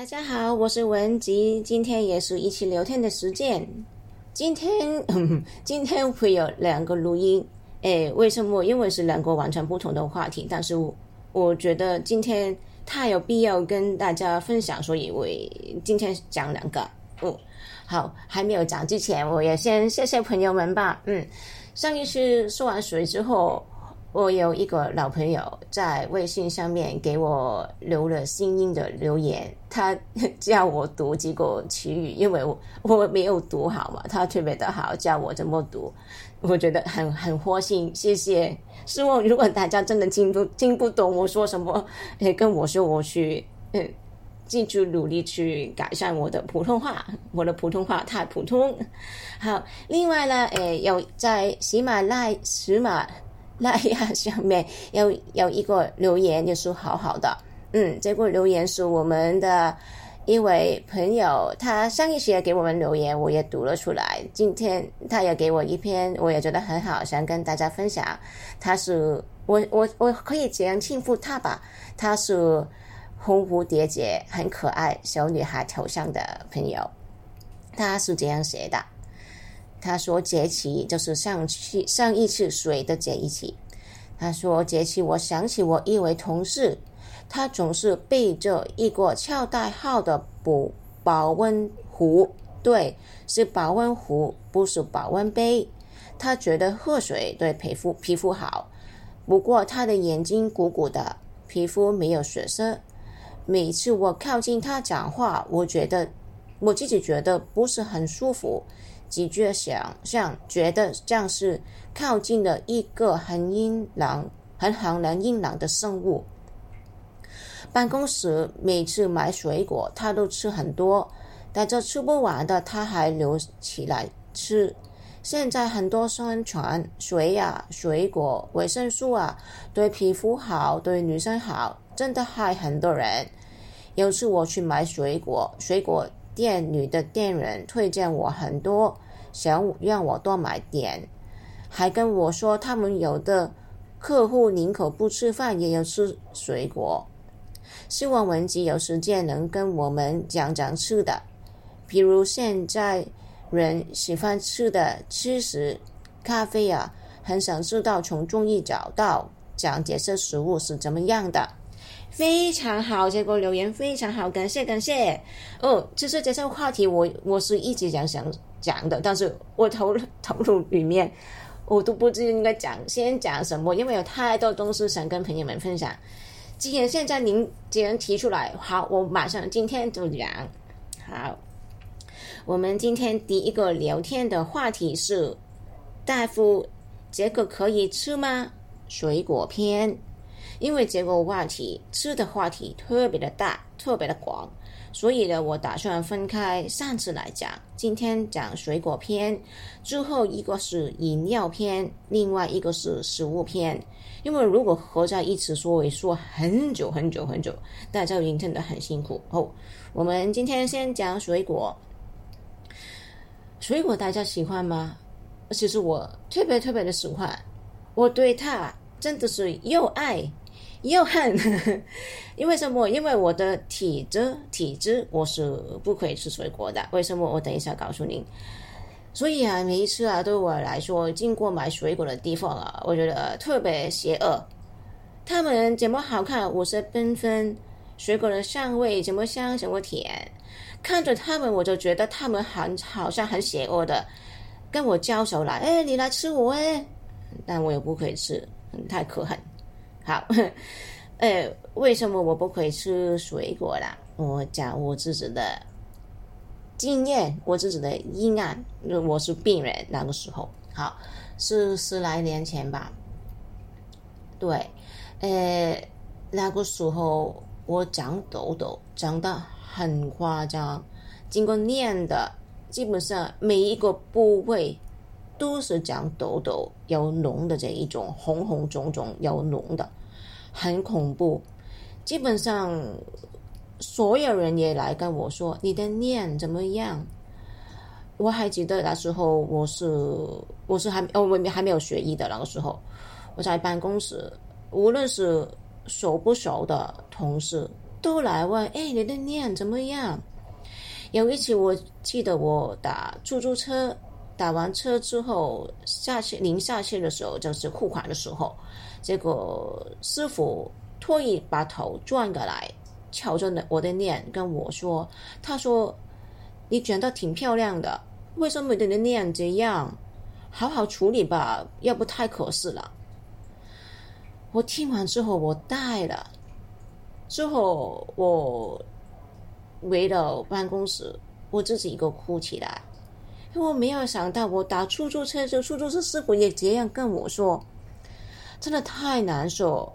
大家好，我是文吉，今天也是一起聊天的时间。今天，今天会有两个录音，诶，为什么？因为是两个完全不同的话题，但是我觉得今天太有必要跟大家分享，所以我今天讲两个。哦，好，还没有讲之前，我也先谢谢朋友们吧。嗯，上一次说完水之后。我有一个老朋友在微信上面给我留了新音的留言，他 叫我读几个词语，因为我我没有读好嘛，他特别的好，叫我怎么读，我觉得很很开心，谢谢。希望如果大家真的听不听不懂我说什么，也跟我说，我去嗯，继续努力去改善我的普通话，我的普通话太普通。好，另外呢，诶，有在喜马拉喜马。那呀，上面有有一个留言，就是好好的。嗯，这个留言是我们的一位朋友，他上一期也给我们留言，我也读了出来。今天他也给我一篇，我也觉得很好，想跟大家分享。他是我我我可以这样称呼他吧，他是红蝴蝶结很可爱小女孩头像的朋友，他是这样写的。他说：“节气就是上气上一次水的节气。”他说：“节气，我想起我一位同事，他总是背着一个俏带号的保保温壶，对，是保温壶，不是保温杯。他觉得喝水对皮肤皮肤好。不过他的眼睛鼓鼓的，皮肤没有血色。每次我靠近他讲话，我觉得我自己觉得不是很舒服。”直觉想象觉得像是靠近了一个很阴冷、很寒冷、阴冷的生物。办公室每次买水果，他都吃很多，但这吃不完的他还留起来吃。现在很多宣传水呀、水果、维生素啊，对皮肤好，对女生好，真的害很多人。有次我去买水果，水果。店女的店员推荐我很多，想让我多买点，还跟我说他们有的客户宁可不吃饭也要吃水果。希望文吉有时间能跟我们讲讲吃的，比如现在人喜欢吃的吃食、咖啡啊，很想知道从中医找到讲解这食物是怎么样的。非常好，这个留言非常好，感谢感谢。哦，其实这些话题我我是一直想想讲的，但是我投投入里面，我都不知应该讲先讲什么，因为有太多东西想跟朋友们分享。既然现在您既然提出来，好，我马上今天就讲。好，我们今天第一个聊天的话题是：大夫，这个可以吃吗？水果篇。因为这个话题吃的话题特别的大，特别的广，所以呢，我打算分开上次来讲。今天讲水果篇，之后一个是饮料篇，另外一个是食物篇。因为如果合在一起说，会说很久很久很久，大家已经听得很辛苦。哦，我们今天先讲水果。水果大家喜欢吗？其实我特别特别的喜欢，我对它真的是又爱。又恨，因为什么？因为我的体质，体质我是不可以吃水果的。为什么？我等一下告诉您。所以啊，每一次啊，对我来说，经过买水果的地方啊，我觉得特别邪恶。他们怎么好看？五色缤纷，水果的香味怎么香，怎么甜？看着他们，我就觉得他们很好像很邪恶的，跟我交手来。哎，你来吃我哎，但我又不可以吃，太可恨。好，呃，为什么我不可以吃水果啦？我讲我自己的经验，我自己的阴暗。我是病人那个时候，好是十来年前吧。对，呃，那个时候我长痘痘，长得很夸张，经过念的，基本上每一个部位。都是长痘痘有脓的这一种红红肿肿有脓的，很恐怖。基本上所有人也来跟我说你的念怎么样？我还记得那时候我是我是还哦我还没有学医的那个时候，我在办公室，无论是熟不熟的同事，都来问：“哎，你的念怎么样？”有一次，我记得我打出租车，打完车之后下去临下去的时候，就是付款的时候，这个师傅特意把头转过来，瞧着我的脸，跟我说：“他说你卷得挺漂亮的，为什么你的脸这样？好好处理吧，要不太可惜了。”我听完之后，我呆了。之后我。回到办公室，我自己一个哭起来。我没有想到，我打出租车，就出租车师傅也这样跟我说，真的太难受。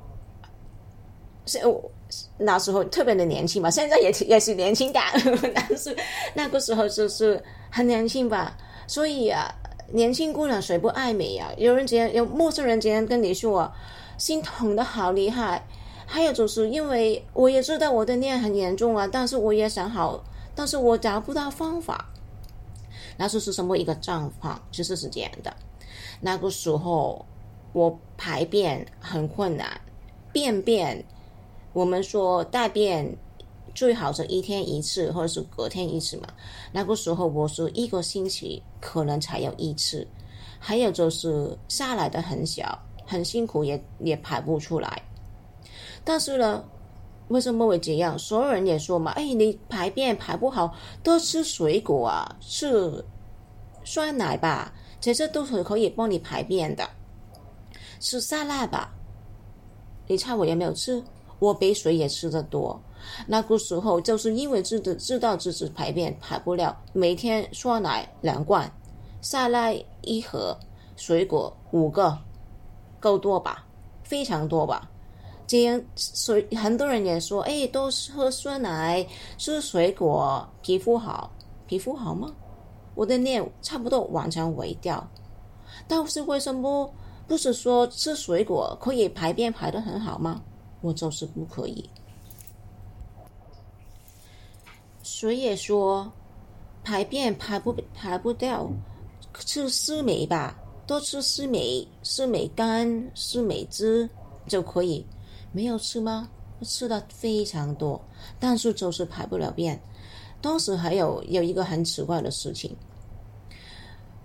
是我那时候特别的年轻嘛，现在也也是年轻的，但是那个时候就是很年轻吧。所以啊，年轻姑娘谁不爱美呀？有人这样，有陌生人这样跟你说，心疼的好厉害。还有就是因为我也知道我的念很严重啊，但是我也想好，但是我找不到方法。那时是什么一个状况？其实是这样的，那个时候我排便很困难，便便我们说大便最好是一天一次或者是隔天一次嘛。那个时候我是一个星期可能才有一次，还有就是下来的很小，很辛苦，也也排不出来。但是呢，为什么会这样？所有人也说嘛，哎，你排便排不好，多吃水果啊，吃酸奶吧，这些都是可以帮你排便的。吃沙拉吧，你猜我有没有吃？我比水也吃的多。那个时候就是因为知道知道自己排便排不了，每天酸奶两罐，沙拉一盒，水果五个，够多吧？非常多吧？这样，所以很多人也说，哎，多喝酸奶，吃水果，皮肤好，皮肤好吗？我的脸差不多完全毁掉。但是为什么不是说吃水果可以排便排得很好吗？我就是不可以。谁也说排便排不排不掉，吃丝梅吧，多吃丝梅，丝梅干、丝梅汁就可以。没有吃吗？吃的非常多，但是就是排不了便。当时还有有一个很奇怪的事情，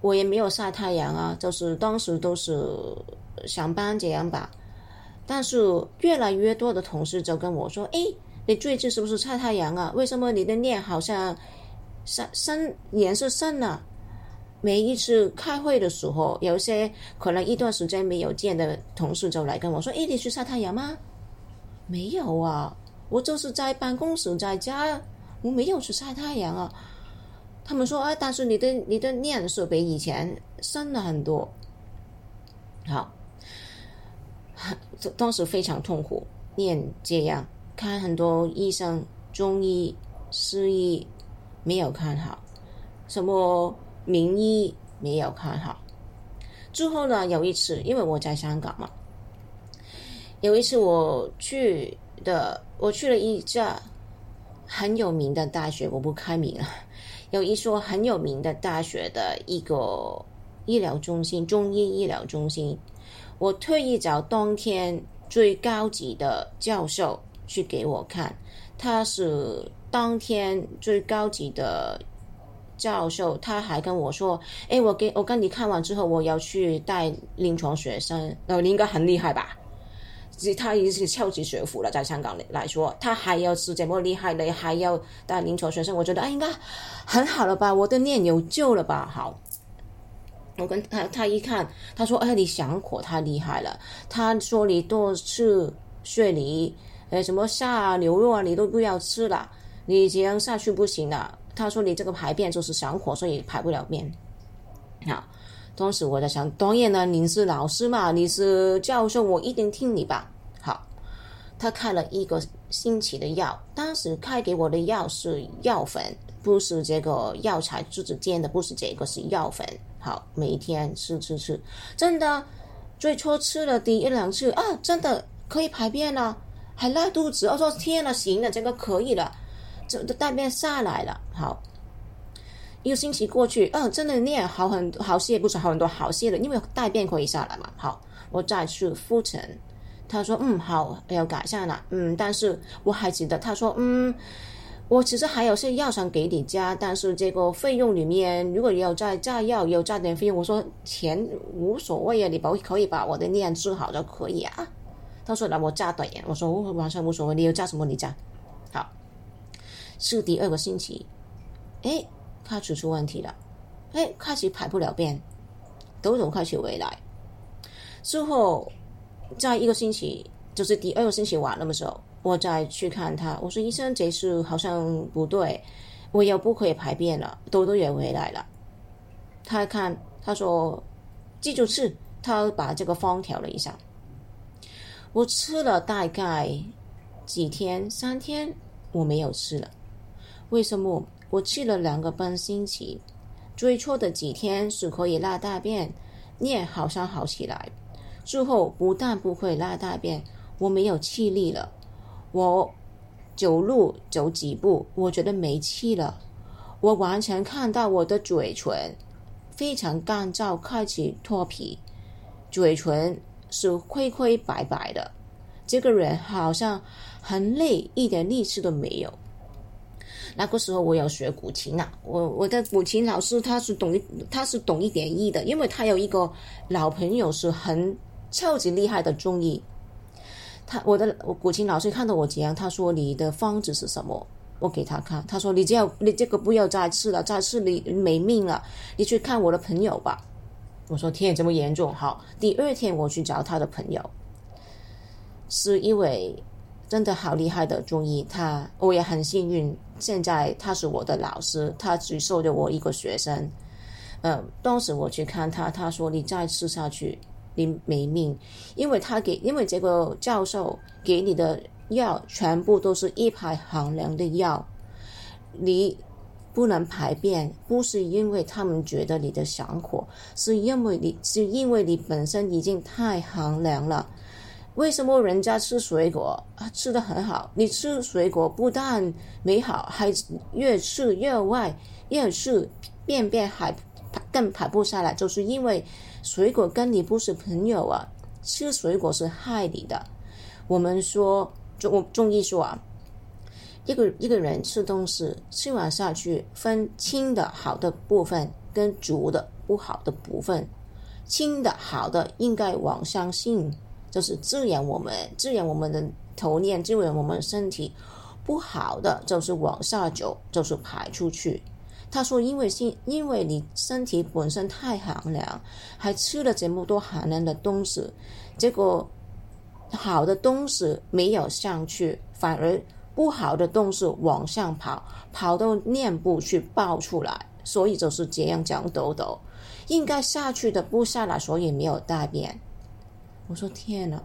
我也没有晒太阳啊，就是当时都是上班这样吧。但是越来越多的同事就跟我说：“哎，你最近是不是晒太阳啊？为什么你的脸好像深深颜色深了？”每一次开会的时候，有些可能一段时间没有见的同事就来跟我说：“哎，你去晒太阳吗？”没有啊，我就是在办公室，在家，我没有去晒太阳啊。他们说：“哎，但是你的你的念色比以前深了很多。”好，当时非常痛苦，念这样看很多医生，中医、西医没有看好，什么名医没有看好。之后呢，有一次，因为我在香港嘛。有一次我去的，我去了一家很有名的大学，我不开名了。有一所很有名的大学的一个医疗中心，中医医疗中心。我特意找当天最高级的教授去给我看，他是当天最高级的教授，他还跟我说：“哎，我给我跟你看完之后，我要去带临床学生。”哦，你应该很厉害吧？他已经是超级学府了，在香港来说，他还要是这么厉害的，还要带临床学生，我觉得哎，应该很好了吧？我的念有救了吧？好，我跟他他一看，他说：“哎，你想火太厉害了。”他说：“你多吃雪梨，呃，什么下牛肉啊，你都不要吃了，你这样下去不行了。”他说：“你这个排便就是上火，所以排不了便。”好。当时我在想，当然呢，您是老师嘛，你是教授，我一定听你吧。好，他开了一个星期的药，当时开给我的药是药粉，不是这个药材自己煎的，不是这个是药粉。好，每天吃吃吃，真的，最初吃了第一两次啊，真的可以排便了，还拉肚子。我说天呐，行了，这个可以了，这大便下来了。好。一个星期过去，嗯，真的念好很好些，不是好很多好些的，因为大便可以下来嘛。好，我再去复诊，他说嗯好，要改善了，嗯，但是我还记得他说嗯。我其实还有些药想给你加，但是这个费用里面如果要再加药，要加点费用。我说钱无所谓啊，你把可以把我的念治好就可以啊。他说那我加点，我说完全无所谓，你要加什么你加。好，是第二个星期，哎，开始出问题了，哎，开始排不了便，痘痘开始回来。之后在一个星期，就是第二个星期完了的时候。我再去看他，我说医生，这次好像不对，我又不可以排便了，痘痘也回来了。他看，他说记住吃，他把这个方调了一下。我吃了大概几天，三天我没有吃了。为什么？我吃了两个半星期，最初的几天是可以拉大便，也好像好起来。之后不但不会拉大便，我没有气力了。我走路走几步，我觉得没气了。我完全看到我的嘴唇非常干燥，开始脱皮，嘴唇是灰灰白白的。这个人好像很累，一点力气都没有。那个时候我有学古琴啊，我我的古琴老师他是懂一，他是懂一点医的，因为他有一个老朋友是很超级厉害的中医。他我的我古琴老师看到我这样，他说你的方子是什么？我给他看，他说你这样你这个不要再吃了，再吃你没命了，你去看我的朋友吧。我说天这么严重？好，第二天我去找他的朋友，是一位真的好厉害的中医，他我也很幸运，现在他是我的老师，他只收着我一个学生。嗯，当时我去看他，他说你再吃下去。你没命，因为他给，因为这个教授给你的药全部都是一排寒凉的药，你不能排便，不是因为他们觉得你的想火，是因为你是因为你本身已经太寒凉了。为什么人家吃水果啊吃的很好？你吃水果不但没好，还越吃越坏，越吃便便还更排不下来，就是因为。水果跟你不是朋友啊！吃水果是害你的。我们说中中医说啊，一个一个人吃东西吃完下去，分轻的好的部分跟足的不好的部分。轻的好的应该往上性，就是滋养我们，滋养我们的头念，滋养我们身体；不好的就是往下走，就是排出去。他说：“因为心，因为你身体本身太寒凉，还吃了这么多寒凉的东西，结果好的东西没有上去，反而不好的东西往上跑，跑到面部去爆出来，所以就是这样长痘痘。应该下去的不下来，所以没有大便。”我说：“天呐，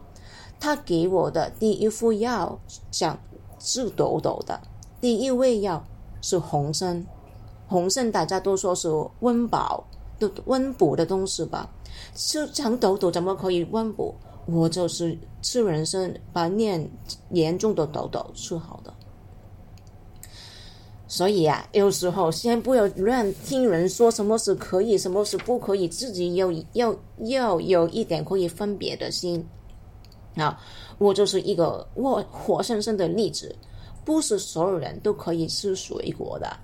他给我的第一副药想治痘痘的第一味药是红参。”红参大家都说是温饱、的温补的东西吧？吃长痘痘怎么可以温补？我就是吃人参，把脸严重的痘痘治好的。所以啊，有时候先不要乱听人说什么是可以，什么是不可以，自己要要要有一点可以分别的心。啊，我就是一个我活生生的例子，不是所有人都可以吃水果的。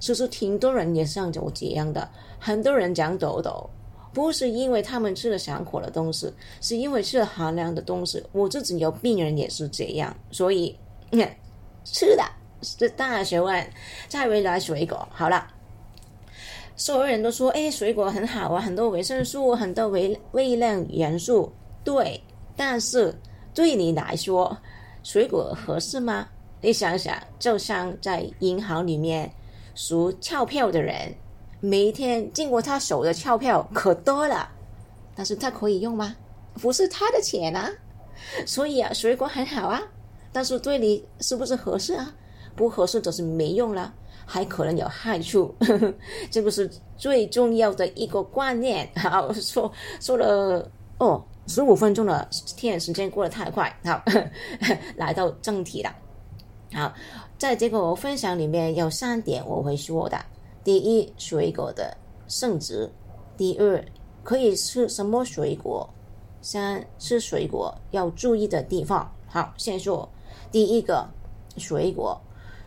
其实挺多人也像我这样的，很多人长痘痘，不是因为他们吃了上火的东西，是因为吃了寒凉的东西。我自己有病人也是这样，所以吃的大学问。再回来水果，好了，所有人都说，哎，水果很好啊，很多维生素，很多微微量元素。对，但是对你来说，水果合适吗？你想想，就像在银行里面。数钞票的人，每天经过他手的钞票可多了，但是他可以用吗？不是他的钱啊，所以啊，水果很好啊，但是对你是不是合适啊？不合适就是没用了，还可能有害处，这个是最重要的一个观念。好，说说了哦，十五分钟了，天，时间过得太快。好，来到正题了。好。在这个分享里面有三点我会说的：第一，水果的性质；第二，可以吃什么水果；三吃水果要注意的地方。好，先说第一个，水果。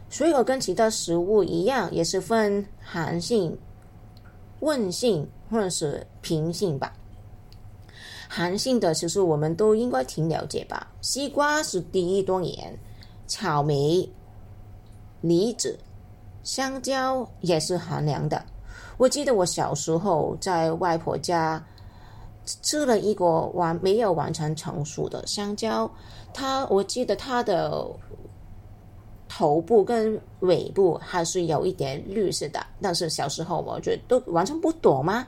水果跟其他食物一样，也是分寒性、温性或者是平性吧。寒性的其实我们都应该挺了解吧。西瓜是第一多年，草莓、梨子、香蕉也是寒凉的。我记得我小时候在外婆家吃了一个完没有完全成熟的香蕉，它我记得它的。头部跟尾部还是有一点绿色的，但是小时候我觉得都完全不懂吗？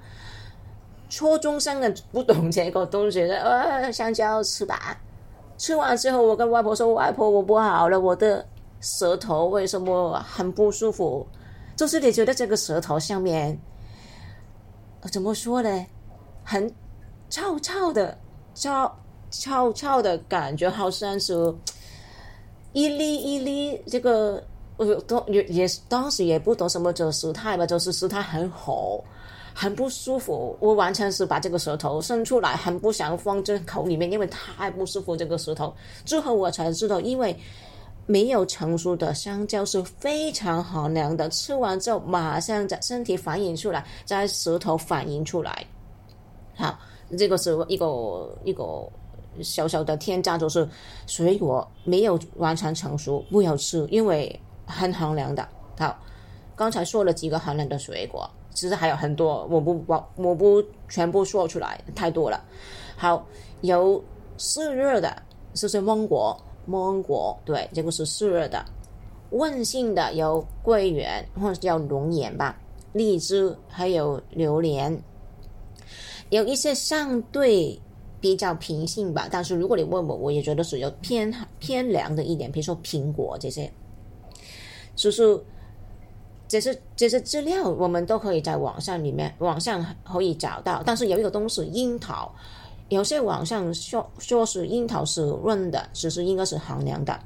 初中生的不懂这个，东西的呃香蕉吃吧。吃完之后，我跟外婆说：“外婆，我不好了，我的舌头为什么很不舒服？就是你觉得这个舌头上面怎么说呢？很臭臭的，臭臭臭的感觉，好像是。”一粒一粒，这个我都也也当时也不懂什么叫舌苔吧，就是舌苔很厚，很不舒服。我完全是把这个舌头伸出来，很不想放进口里面，因为太不舒服。这个舌头之后我才知道，因为没有成熟的香蕉是非常寒凉的，吃完之后马上在身体反应出来，在舌头反应出来。好，这个是一个一个。小小的添加就是水果没有完全成熟，不要吃，因为很寒凉的。好，刚才说了几个寒凉的水果，其实还有很多，我不我我不全部说出来，太多了。好，有湿热的，就是芒果，芒果对，这个是湿热的。温性的有桂圆或者叫龙眼吧，荔枝还有榴莲，有一些相对。比较平性吧，但是如果你问我，我也觉得是有偏偏凉的一点，比如说苹果这些，就是这些这些资料，我们都可以在网上里面网上可以找到。但是有一个东西，樱桃，有些网上说说是樱桃是润的，其实应该是寒凉的。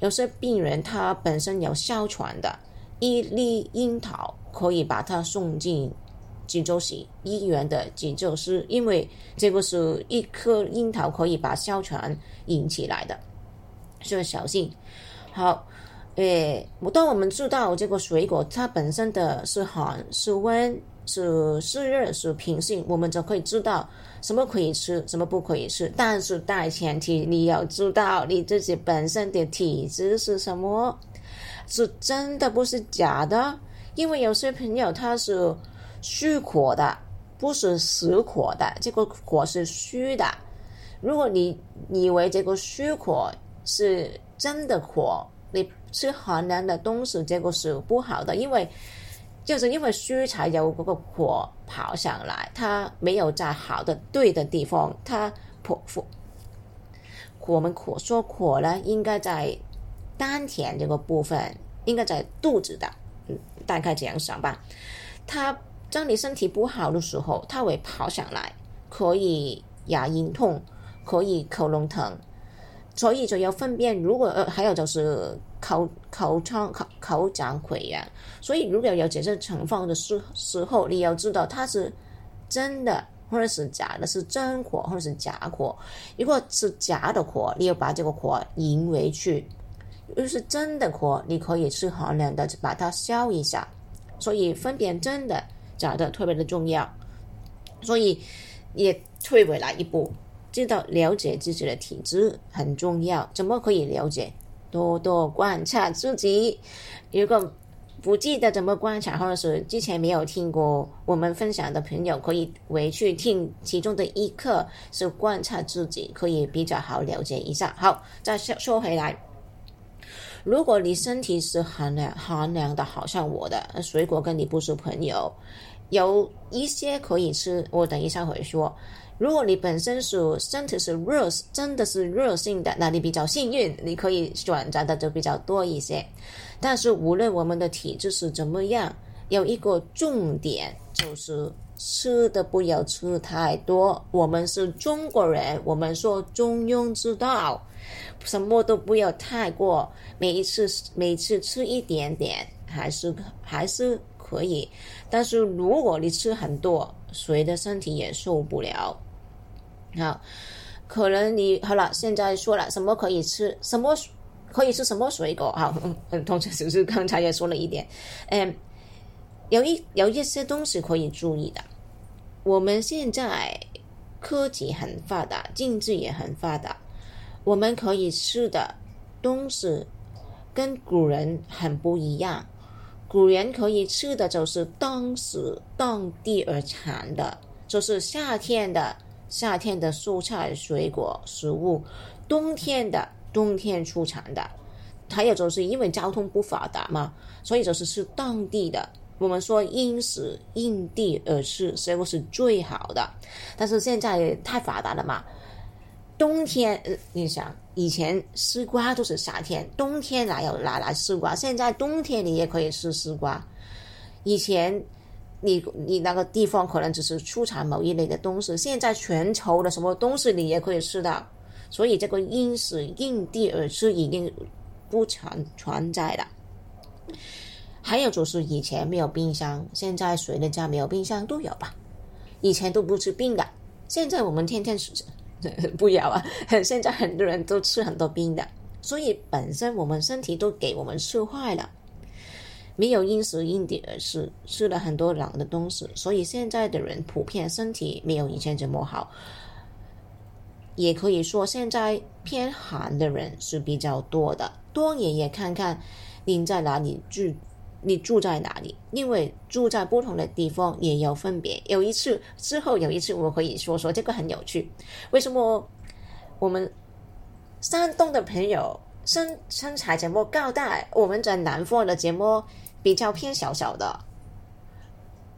有些病人他本身有哮喘的，一粒樱桃可以把它送进。锦州市一元的急救室，因为这个是一颗樱桃可以把哮喘引起来的，所以小心。好，诶，当我们知道这个水果它本身的是寒是温是湿热是平性，我们就可以知道什么可以吃，什么不可以吃。但是大前提你要知道你自己本身的体质是什么，是真的不是假的，因为有些朋友他是。虚火的不是实火的，这个火是虚的。如果你以为这个虚火是真的火，你吃寒凉的东西，这个是不好的，因为就是因为虚才有这个火跑上来，它没有在好的对的地方，它火火我们火说火呢，应该在丹田这个部分，应该在肚子的，嗯，大概这样想吧，它。当你身体不好的时候，它会跑上来，可以牙龈痛，可以喉咙疼，所以就要分辨。如果呃还有就是口口腔、口口腔溃疡，所以如果有这些情况的时时候，你要知道它是真的或者是假的，是真火或者是假火。如果是假的火，你要把这个火引回去；如果是真的火，你可以吃寒凉的把它消一下。所以分辨真的。找的特别的重要，所以也退回来一步，知道了解自己的体质很重要。怎么可以了解？多多观察自己。如果不记得怎么观察，或者是之前没有听过我们分享的朋友，可以回去听其中的一课，是观察自己，可以比较好了解一下。好，再说说回来。如果你身体是寒凉寒凉的，好像我的水果跟你不是朋友，有一些可以吃，我等一下会说。如果你本身是身体是热，真的是热性的，那你比较幸运，你可以选择的就比较多一些。但是无论我们的体质是怎么样，有一个重点就是吃的不要吃太多。我们是中国人，我们说中庸之道。什么都不要太过，每一次每次吃一点点还是还是可以，但是如果你吃很多，谁的身体也受不了。好，可能你好了，现在说了什么可以吃，什么可以吃什么水果？好，嗯，同时就是刚才也说了一点，嗯，有一有一些东西可以注意的。我们现在科技很发达，经济也很发达，我们可以吃的东西跟古人很不一样。古人可以吃的就是当时当地而产的，就是夏天的。夏天的蔬菜、水果、食物，冬天的冬天出产的，还有就是因为交通不发达嘛，所以就是吃当地的。我们说因时因地而吃，水果是最好的。但是现在太发达了嘛，冬天你想以前丝瓜都是夏天，冬天哪有哪来丝瓜？现在冬天你也可以吃丝瓜，以前。你你那个地方可能只是出产某一类的东西，现在全球的什么东西你也可以吃到，所以这个因时因地而吃已经不存存在了。还有就是以前没有冰箱，现在谁的家没有冰箱都有吧？以前都不吃冰的，现在我们天天吃，不要啊！现在很多人都吃很多冰的，所以本身我们身体都给我们吃坏了。没有因时因地而食，吃了很多冷的东西，所以现在的人普遍身体没有以前这么好。也可以说，现在偏寒的人是比较多的。多爷爷看看您在哪里住，你住在哪里？因为住在不同的地方也有分别。有一次之后有一次，我可以说说这个很有趣。为什么我们山东的朋友身身材这么高大，我们在南方的节目？比较偏小小的，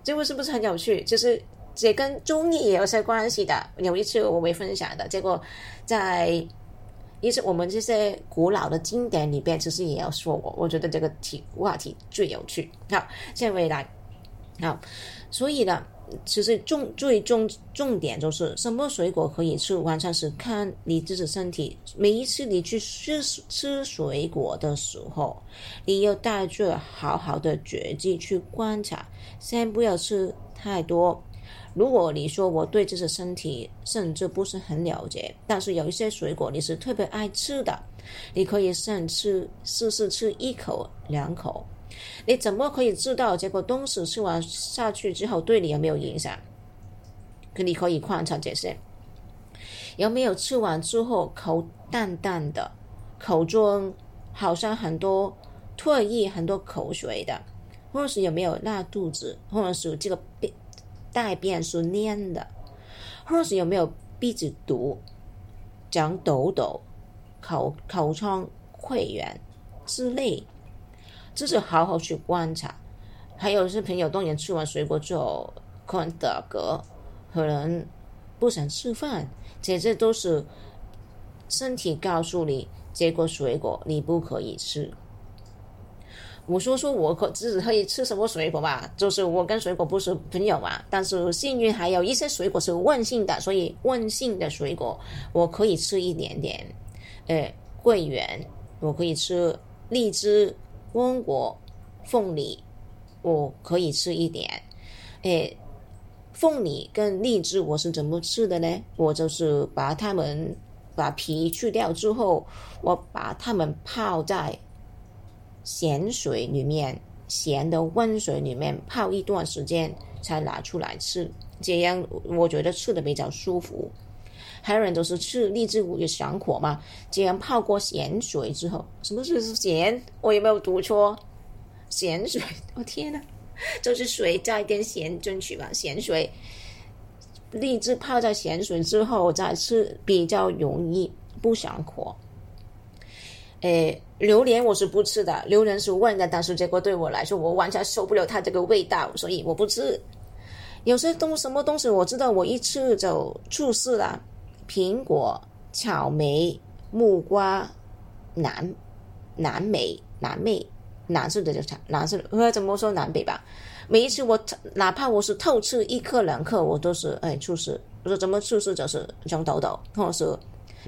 这个是不是很有趣？就是这跟中医也有些关系的。有一次我会分享的，结果在一次我们这些古老的经典里边，其实也要说过。我觉得这个题话题最有趣。好，现在回来，好，所以呢。其实重最重重点就是什么水果可以吃，完全是看你自己身体。每一次你去吃吃水果的时候，你要带着好好的觉知去观察，先不要吃太多。如果你说我对这些身体甚至不是很了解，但是有一些水果你是特别爱吃的，你可以先吃试试吃一口两口。你怎么可以知道这个东西吃完下去之后对你有没有影响？可你可以观察这些，有没有吃完之后口淡淡的，口中好像很多唾液、很多口水的，或者是有没有拉肚子，或者是这个便大便是黏的，或者是有没有鼻子堵、长痘痘、口口疮溃疡之类。就是好好去观察，还有是朋友当年吃完水果之后可能打嗝，可能不想吃饭，这些都是身体告诉你，这个水果你不可以吃。我说说我可自己可以吃什么水果吧，就是我跟水果不是朋友嘛，但是幸运还有一些水果是温性的，所以温性的水果我可以吃一点点。呃，桂圆我可以吃，荔枝。温果、凤梨，我可以吃一点。诶，凤梨跟荔枝我是怎么吃的呢？我就是把它们把皮去掉之后，我把它们泡在咸水里面，咸的温水里面泡一段时间，才拿出来吃。这样我觉得吃的比较舒服。还有人都是吃荔枝有上火嘛？这样泡过咸水之后，什么是咸？我有没有读错？咸水，我天呐，就是水加一点咸进去吧。咸水，荔枝泡在咸水之后再吃，比较容易不上火。诶，榴莲我是不吃的，榴莲是问的，但是这个对我来说，我完全受不了它这个味道，所以我不吃。有些东什么东西我知道，我一吃就出事了。苹果、草莓、木瓜、南南美、南美、蓝色的就茶，蓝色呃，怎么说南北吧？每一次我哪怕我是偷吃一颗两颗，我都是哎出事。我说怎么出事就是长痘痘，或者是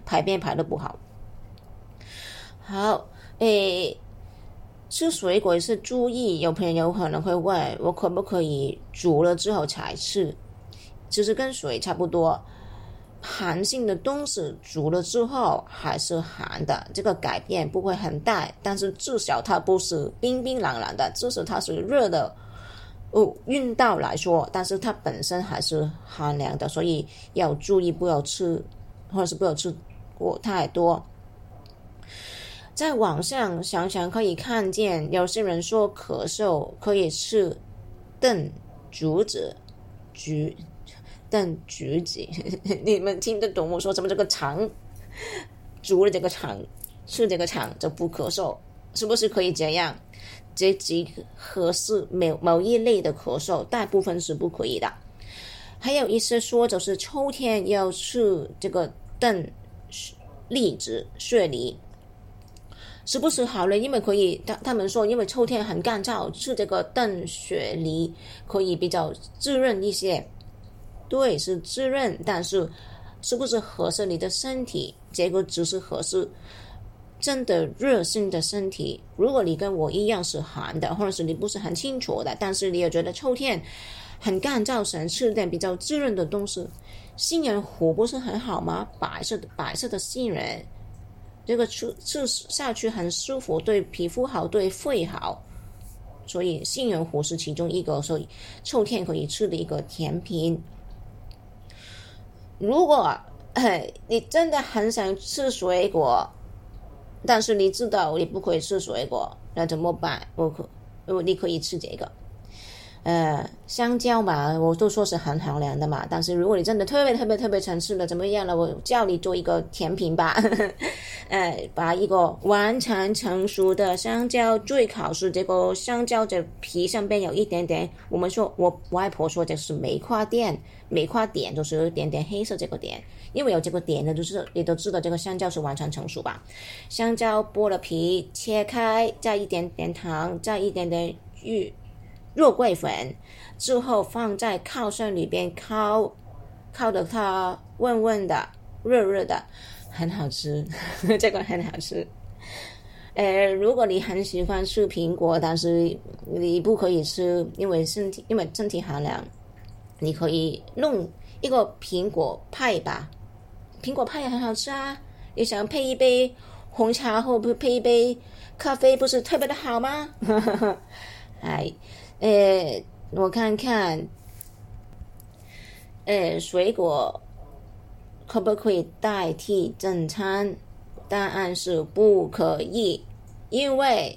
排便排的不好。好，诶，吃水果是注意，有朋友可能会问我可不可以煮了之后才吃？其实跟水差不多。寒性的东西煮了之后还是寒的，这个改变不会很大，但是至少它不是冰冰冷冷的，至少它是热的。哦，运道来说，但是它本身还是寒凉的，所以要注意不要吃，或者是不要吃过太多。在网上想想可以看见，有些人说咳嗽可以吃炖竹子，橘炖橘子，你们听得懂我说什么？这个肠，煮了这个肠，吃这个肠就不咳嗽，是不是可以这样？这几合适某某一类的咳嗽，大部分是不可以的。还有一些说，就是秋天要吃这个炖栗子、雪梨，是不是好了？因为可以，他他们说，因为秋天很干燥，吃这个炖雪梨可以比较滋润一些。对，是滋润，但是是不是合适你的身体？这个只是合适。真的热性的身体，如果你跟我一样是寒的，或者是你不是很清楚的，但是你也觉得秋天很干燥，想吃点比较滋润的东西，杏仁糊不是很好吗？白色的白色的杏仁，这个吃吃下去很舒服，对皮肤好，对肺好，所以杏仁核是其中一个，所以秋天可以吃的一个甜品。如果你真的很想吃水果。但是你知道你不可以吃水果，那怎么办？我可，我你可以吃这个，呃，香蕉嘛，我都说是很好凉的嘛。但是如果你真的特别特别特别想吃的，怎么样了？我叫你做一个甜品吧，呃，把一个完全成熟的香蕉，最好是这个香蕉的皮上边有一点点，我们说我外婆说这是梅花点，梅花点就是有一点点黑色这个点。因为有这个点的，就是你都知道这个香蕉是完全成熟吧？香蕉剥了皮，切开，加一点点糖，加一点点玉肉桂粉，之后放在烤箱里边烤，烤的它温温的、热热的，很好吃，这个很好吃。呃，如果你很喜欢吃苹果，但是你不可以吃，因为身体因为身体寒凉，你可以弄一个苹果派吧。苹果派也很好吃啊！你想配一杯红茶或配一杯咖啡，不是特别的好吗？哎，呃，我看看，诶，水果可不可以代替正餐？答案是不可以，因为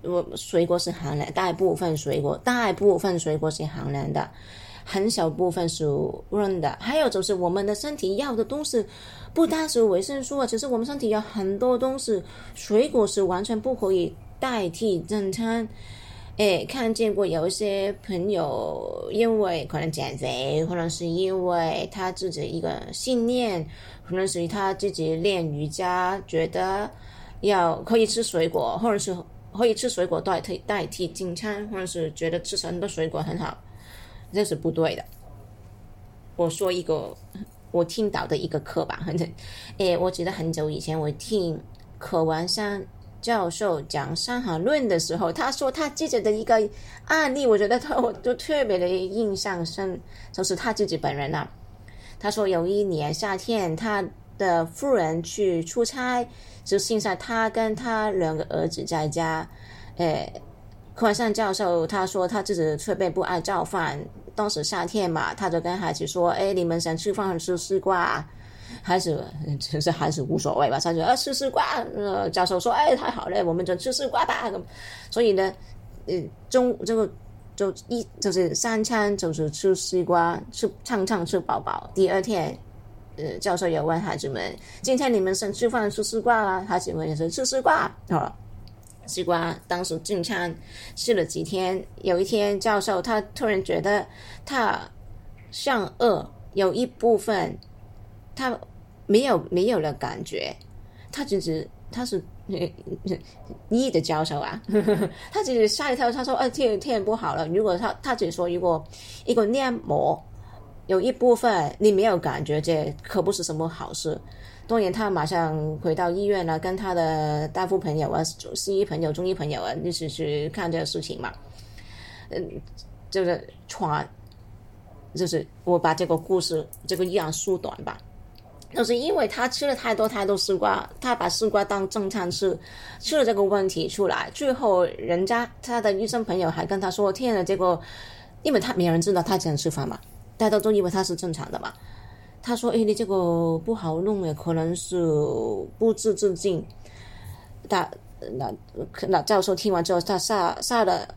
我水果是寒凉，大部分水果，大部分水果是寒凉的。很小部分是润的，还有就是我们的身体要的东西，不单是维生素啊，其实我们身体有很多东西，水果是完全不可以代替正餐。诶，看见过有一些朋友因为可能减肥，或者是因为他自己一个信念，可能是他自己练瑜伽，觉得要可以吃水果，或者是可以吃水果代替代替正餐，或者是觉得吃很多水果很好。这是不对的。我说一个我听到的一个课吧，反正，诶，我记得很久以前我听课文山教授讲《伤寒论》的时候，他说他自己的一个案例，我觉得他我都特别的印象深，就是他自己本人呐。他说有一年夏天，他的夫人去出差，就现在他跟他两个儿子在家，诶。柯文山教授他说他自己特别不爱造饭。当时夏天嘛，他就跟孩子说：“哎，你们想吃饭吃西瓜？孩子其实还是无所谓吧。”他说：“啊，吃西瓜。”呃，教授说：“哎，太好了，我们就吃西瓜吧。”所以呢，呃，中这个就一就是三餐就是吃西瓜，吃畅畅吃饱饱。第二天，呃，教授也问孩子们：“今天你们先吃饭吃西瓜啊？”孩子们也是吃西瓜啊。西瓜当时进餐吃了几天，有一天教授他突然觉得他像饿，有一部分他没有没有了感觉，他只是他是你的教授啊，他只是吓一跳，他说：“哎，天天不好了。”如果他他只说如果一个黏膜有一部分你没有感觉，这可不是什么好事。当然，他马上回到医院了，跟他的大夫朋友啊、西医朋友、中医朋友啊，一起去看这个事情嘛。嗯，就是传就是我把这个故事这个一样缩短吧。就是因为他吃了太多太多丝瓜，他把丝瓜当正餐吃，吃了这个问题出来，最后人家他的医生朋友还跟他说：“天呐，这个，因为他没有人知道他这样吃饭嘛，大家都以为他是正常的嘛。”他说：“哎，你这个不好弄诶，可能是不治之症。”大那那教授听完之后，他吓吓的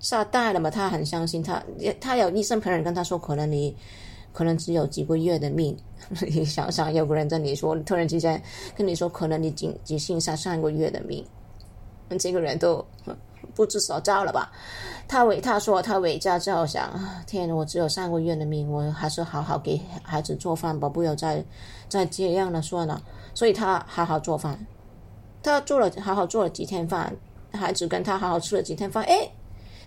吓大了嘛，他很相信他，他有医生朋友跟他说：“可能你。”可能只有几个月的命，你想想，有个人跟你说，突然之间跟你说，可能你仅仅剩下上个月的命，这个人都 不知所招了吧？他为他说他为家之后想，天，我只有上个月的命，我还是好好给孩子做饭吧，不要再再这样了算了。所以他好好做饭，他做了好好做了几天饭，孩子跟他好好吃了几天饭，哎，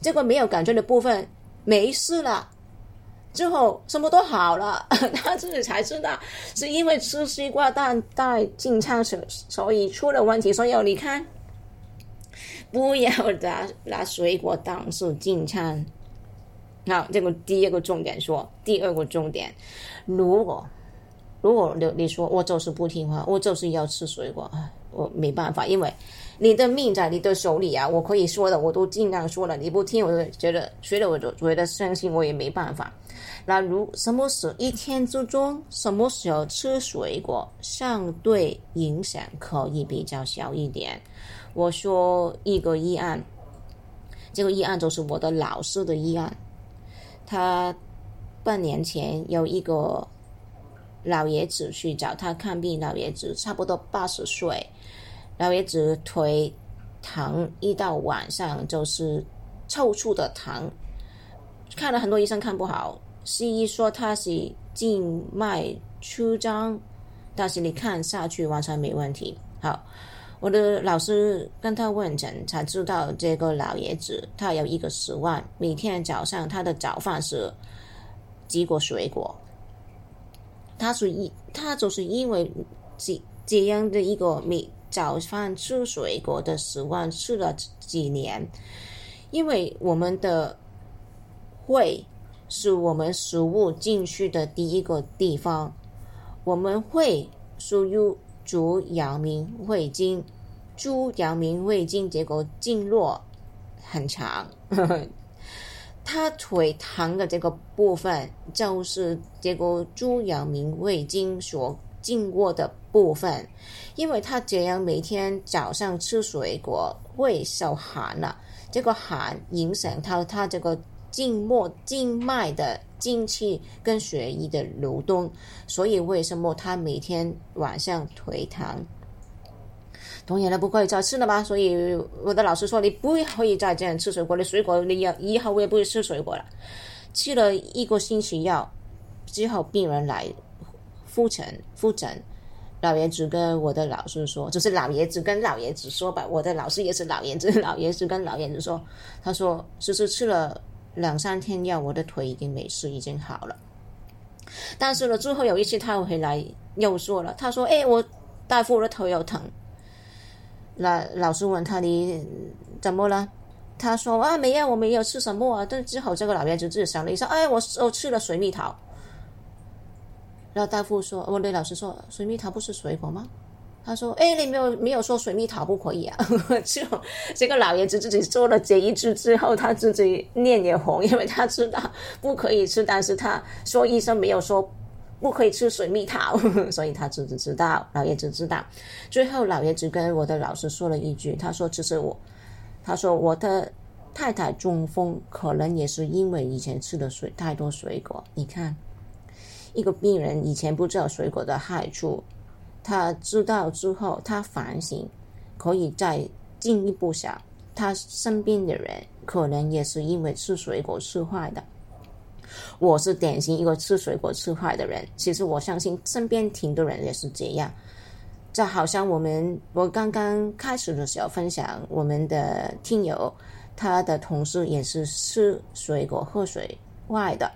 结果没有感觉的部分没事了。之后什么都好了，他自己才知道是因为吃西瓜蛋带进餐所所以出了问题。所以你看，不要拿拿水果当是进餐。好，这个第一个重点说，第二个重点，如果如果你你说我就是不听话，我就是要吃水果，我没办法，因为。你的命在你的手里啊！我可以说的，我都尽量说了。你不听，我就觉得，所以我就觉得伤心，我也没办法。那如什么时一天之中，什么时候吃水果，相对影响可以比较小一点。我说一个议案，这个议案就是我的老师的议案。他半年前有一个老爷子去找他看病，老爷子差不多八十岁。老爷子腿疼，一到晚上就是抽搐的疼，看了很多医生看不好，西医说他是静脉曲张，但是你看下去完全没问题。好，我的老师跟他问诊才知道，这个老爷子他有一个习惯，每天早上他的早饭是几果水果，他是一他就是因为这这样的一个每。早饭吃水果的习惯吃了几年，因为我们的胃是我们食物进去的第一个地方，我们会输入足阳明胃经，足阳明胃经结果经络很长，他腿疼的这个部分就是这个足阳明胃经所经过的部分。因为他这样每天早上吃水果会受寒了，这个寒影响到他这个静脉静脉的精气跟血液的流动，所以为什么他每天晚上腿疼？当然了，不可以再吃了吧？所以我的老师说，你不可以再这样吃水果，你水果你要以后我也不会吃水果了。吃了一个星期药之后，病人来复诊复诊。老爷子跟我的老师说，就是老爷子跟老爷子说吧。我的老师也是老爷子，老爷子跟老爷子说，他说，其实吃了两三天药，我的腿已经没事，已经好了。但是呢，之后有一次他回来又说了，他说：“哎，我大夫，我的头又疼。”那老师问他：“你怎么了？”他说：“啊，没有，我没有吃什么啊。”但之后这个老爷子自己想了一下：“哎，我我吃了水蜜桃。”然后大夫说：“我对老师说，水蜜桃不是水果吗？”他说：“哎，你没有没有说水蜜桃不可以啊？” 就这个老爷子自己说了这一句之后，他自己脸也红，因为他知道不可以吃，但是他说医生没有说不可以吃水蜜桃，所以他自己知道，老爷子知道。最后，老爷子跟我的老师说了一句：“他说，其实我，他说我的太太中风，可能也是因为以前吃的水太多水果。你看。”一个病人以前不知道水果的害处，他知道之后，他反省，可以再进一步想，他身边的人可能也是因为吃水果吃坏的。我是典型一个吃水果吃坏的人，其实我相信身边挺多人也是这样。就好像我们我刚刚开始的时候分享，我们的听友他的同事也是吃水果喝水坏的。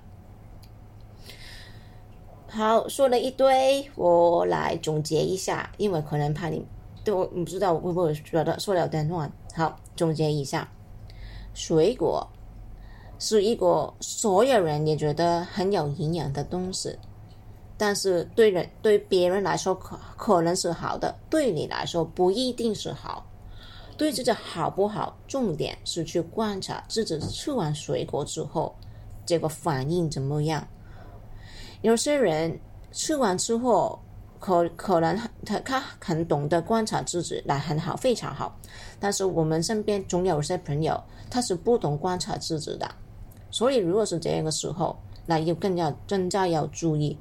好，说了一堆，我来总结一下，因为可能怕你对我不知道会不会觉得说了点乱。好，总结一下，水果是一个所有人也觉得很有营养的东西，但是对人对别人来说可可能是好的，对你来说不一定是好。对自己好不好，重点是去观察自己吃完水果之后这个反应怎么样。有些人吃完之后，可可能他他很懂得观察自己，那很好，非常好。但是我们身边总有些朋友，他是不懂观察自己的。所以，如果是这样的时候，那要更要更加要注意，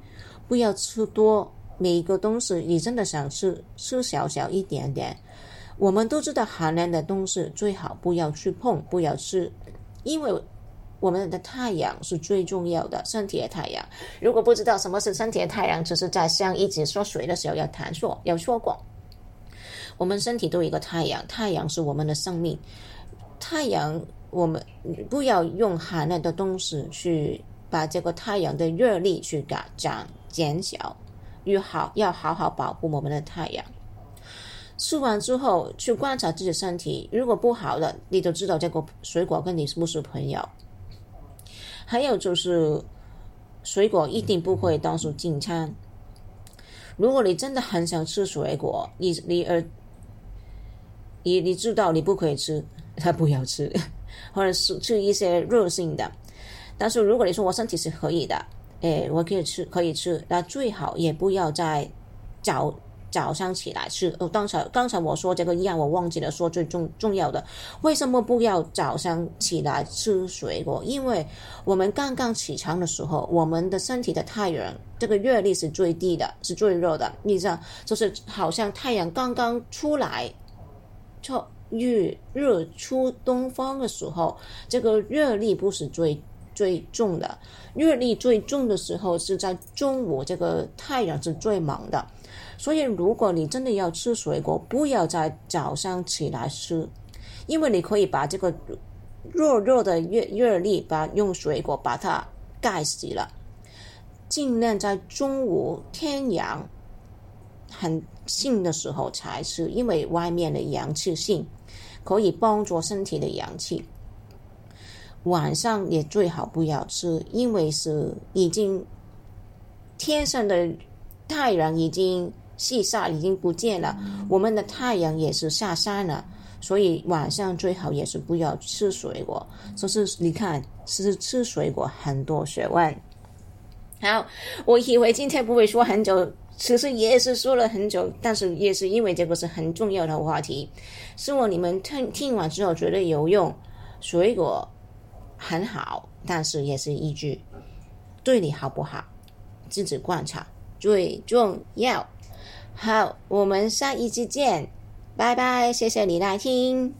不要吃多。每一个东西，你真的想吃，吃小小一点点。我们都知道，寒凉的东西最好不要去碰，不要吃，因为我们的太阳是最重要的，身体的太阳。如果不知道什么是身体的太阳，只是在上一集说水的时候要谈说，有说过，我们身体都有一个太阳，太阳是我们的生命。太阳，我们不要用寒冷的东西去把这个太阳的热力去改降减小，越好要好好保护我们的太阳。吃完之后去观察自己身体，如果不好的，你就知道这个水果跟你是不是朋友。还有就是，水果一定不会当做进餐。如果你真的很想吃水果，你你而你你知道你不可以吃，他不要吃，或者是吃一些热性的。但是如果你说我身体是可以的，诶，我可以吃可以吃，那最好也不要再找。早上起来吃，哦，刚才刚才我说这个一样，我忘记了说最重重要的，为什么不要早上起来吃水果？因为我们刚刚起床的时候，我们的身体的太阳这个热力是最低的，是最热的。你知道，就是好像太阳刚刚出来，出日日出东方的时候，这个热力不是最最重的，热力最重的时候是在中午，这个太阳是最猛的。所以，如果你真的要吃水果，不要在早上起来吃，因为你可以把这个弱弱的热热力，把用水果把它盖死了。尽量在中午天阳很性的时候才吃，因为外面的阳气性可以帮助身体的阳气。晚上也最好不要吃，因为是已经天上的太阳已经。西晒已经不见了，我们的太阳也是下山了，所以晚上最好也是不要吃水果。就是你看，是吃水果很多学问。好，我以为今天不会说很久，其实也是说了很久，但是也是因为这个是很重要的话题，希望你们听听完之后觉得有用。水果很好，但是也是依据对你好不好，自己观察最重要。好，我们下一期见，拜拜，谢谢你来听。